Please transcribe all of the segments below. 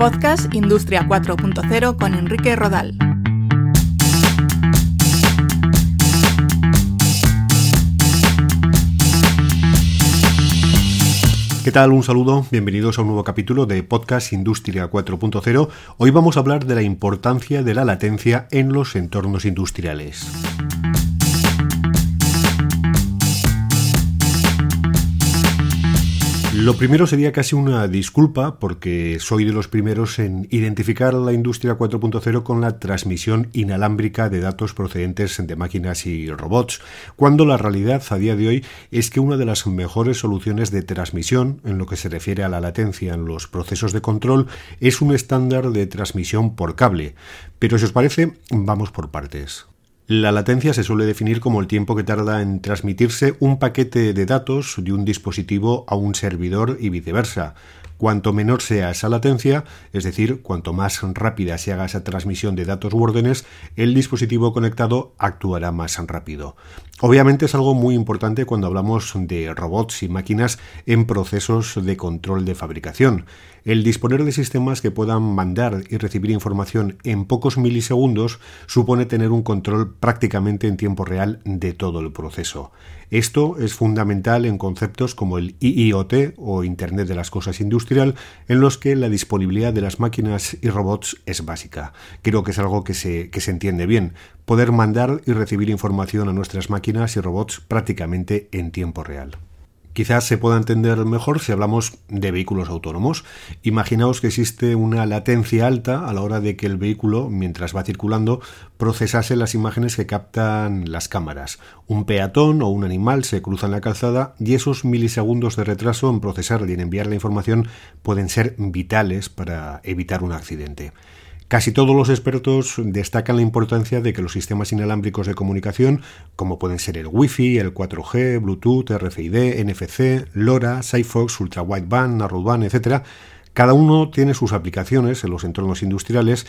Podcast Industria 4.0 con Enrique Rodal. ¿Qué tal? Un saludo, bienvenidos a un nuevo capítulo de Podcast Industria 4.0. Hoy vamos a hablar de la importancia de la latencia en los entornos industriales. Lo primero sería casi una disculpa porque soy de los primeros en identificar la industria 4.0 con la transmisión inalámbrica de datos procedentes de máquinas y robots, cuando la realidad a día de hoy es que una de las mejores soluciones de transmisión en lo que se refiere a la latencia en los procesos de control es un estándar de transmisión por cable. Pero si os parece, vamos por partes. La latencia se suele definir como el tiempo que tarda en transmitirse un paquete de datos de un dispositivo a un servidor y viceversa. Cuanto menor sea esa latencia, es decir, cuanto más rápida se haga esa transmisión de datos u órdenes, el dispositivo conectado actuará más rápido. Obviamente es algo muy importante cuando hablamos de robots y máquinas en procesos de control de fabricación. El disponer de sistemas que puedan mandar y recibir información en pocos milisegundos supone tener un control prácticamente en tiempo real de todo el proceso. Esto es fundamental en conceptos como el IIoT o Internet de las Cosas Industrial, en los que la disponibilidad de las máquinas y robots es básica. Creo que es algo que se, que se entiende bien. Poder mandar y recibir información a nuestras máquinas y robots prácticamente en tiempo real. Quizás se pueda entender mejor si hablamos de vehículos autónomos. Imaginaos que existe una latencia alta a la hora de que el vehículo, mientras va circulando, procesase las imágenes que captan las cámaras. Un peatón o un animal se cruza en la calzada y esos milisegundos de retraso en procesar y en enviar la información pueden ser vitales para evitar un accidente. Casi todos los expertos destacan la importancia de que los sistemas inalámbricos de comunicación, como pueden ser el Wi-Fi, el 4G, Bluetooth, RFID, NFC, LoRa, Sigfox, Ultra Wideband, Narrowband, etc., cada uno tiene sus aplicaciones en los entornos industriales,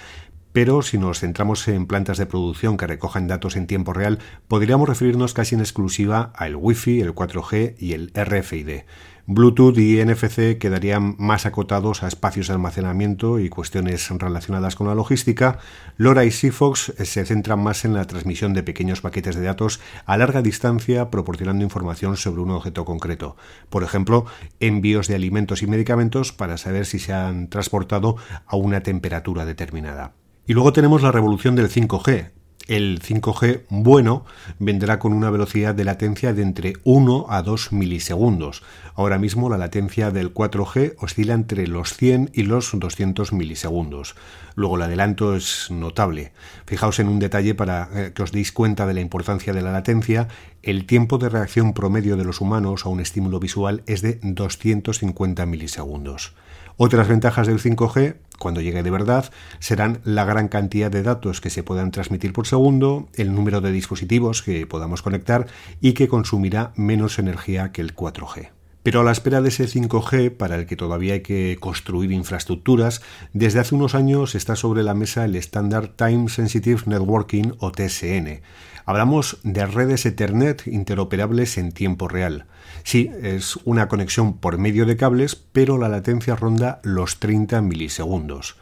pero si nos centramos en plantas de producción que recojan datos en tiempo real, podríamos referirnos casi en exclusiva al Wi-Fi, el 4G y el RFID. Bluetooth y NFC quedarían más acotados a espacios de almacenamiento y cuestiones relacionadas con la logística. LoRa y Sigfox se centran más en la transmisión de pequeños paquetes de datos a larga distancia proporcionando información sobre un objeto concreto. Por ejemplo, envíos de alimentos y medicamentos para saber si se han transportado a una temperatura determinada. Y luego tenemos la revolución del 5G, el 5G bueno vendrá con una velocidad de latencia de entre 1 a 2 milisegundos. Ahora mismo la latencia del 4G oscila entre los 100 y los 200 milisegundos. Luego el adelanto es notable. Fijaos en un detalle para eh, que os deis cuenta de la importancia de la latencia. El tiempo de reacción promedio de los humanos a un estímulo visual es de 250 milisegundos. Otras ventajas del 5G, cuando llegue de verdad, serán la gran cantidad de datos que se puedan transmitir por segundo, el número de dispositivos que podamos conectar y que consumirá menos energía que el 4G. Pero a la espera de ese 5G, para el que todavía hay que construir infraestructuras, desde hace unos años está sobre la mesa el estándar Time Sensitive Networking o TSN. Hablamos de redes Ethernet interoperables en tiempo real. Sí, es una conexión por medio de cables, pero la latencia ronda los 30 milisegundos.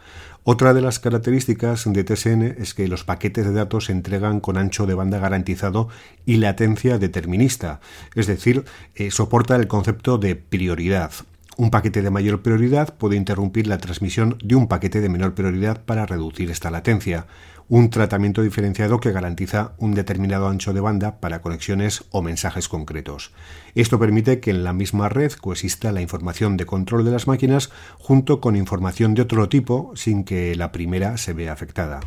Otra de las características de TSN es que los paquetes de datos se entregan con ancho de banda garantizado y latencia determinista, es decir, eh, soporta el concepto de prioridad. Un paquete de mayor prioridad puede interrumpir la transmisión de un paquete de menor prioridad para reducir esta latencia un tratamiento diferenciado que garantiza un determinado ancho de banda para conexiones o mensajes concretos. Esto permite que en la misma red coexista la información de control de las máquinas junto con información de otro tipo sin que la primera se vea afectada.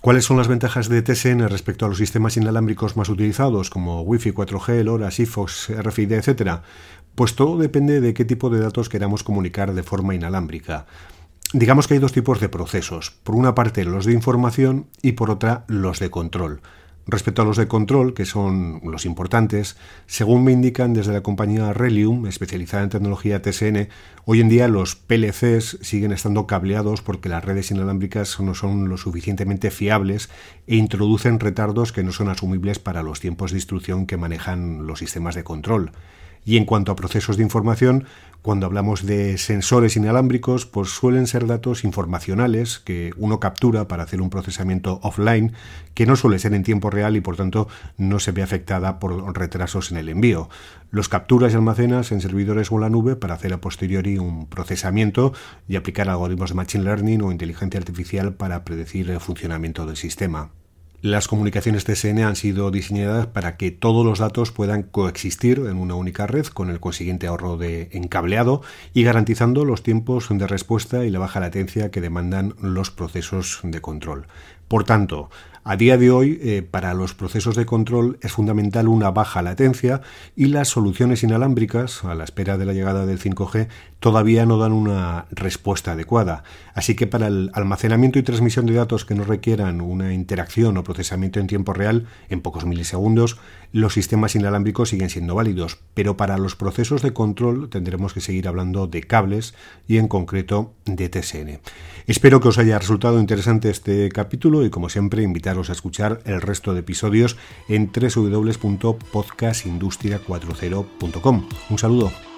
¿Cuáles son las ventajas de TSN respecto a los sistemas inalámbricos más utilizados como Wi-Fi, 4G, LoRa, Sigfox, RFID, etc.? Pues todo depende de qué tipo de datos queramos comunicar de forma inalámbrica. Digamos que hay dos tipos de procesos. Por una parte los de información y por otra los de control. Respecto a los de control, que son los importantes, según me indican desde la compañía Relium, especializada en tecnología TSN, hoy en día los PLCs siguen estando cableados porque las redes inalámbricas no son lo suficientemente fiables e introducen retardos que no son asumibles para los tiempos de instrucción que manejan los sistemas de control. Y en cuanto a procesos de información, cuando hablamos de sensores inalámbricos, pues suelen ser datos informacionales que uno captura para hacer un procesamiento offline que no suele ser en tiempo real y por tanto no se ve afectada por retrasos en el envío. Los capturas y almacenas en servidores o en la nube para hacer a posteriori un procesamiento y aplicar algoritmos de machine learning o inteligencia artificial para predecir el funcionamiento del sistema. Las comunicaciones TSN han sido diseñadas para que todos los datos puedan coexistir en una única red con el consiguiente ahorro de encableado y garantizando los tiempos de respuesta y la baja latencia que demandan los procesos de control. Por tanto, a día de hoy, eh, para los procesos de control es fundamental una baja latencia y las soluciones inalámbricas, a la espera de la llegada del 5G, todavía no dan una respuesta adecuada. Así que para el almacenamiento y transmisión de datos que no requieran una interacción o procesamiento en tiempo real, en pocos milisegundos, los sistemas inalámbricos siguen siendo válidos. Pero para los procesos de control tendremos que seguir hablando de cables y en concreto de TSN. Espero que os haya resultado interesante este capítulo y como siempre invitar a escuchar el resto de episodios en www.podcastindustria40.com. Un saludo.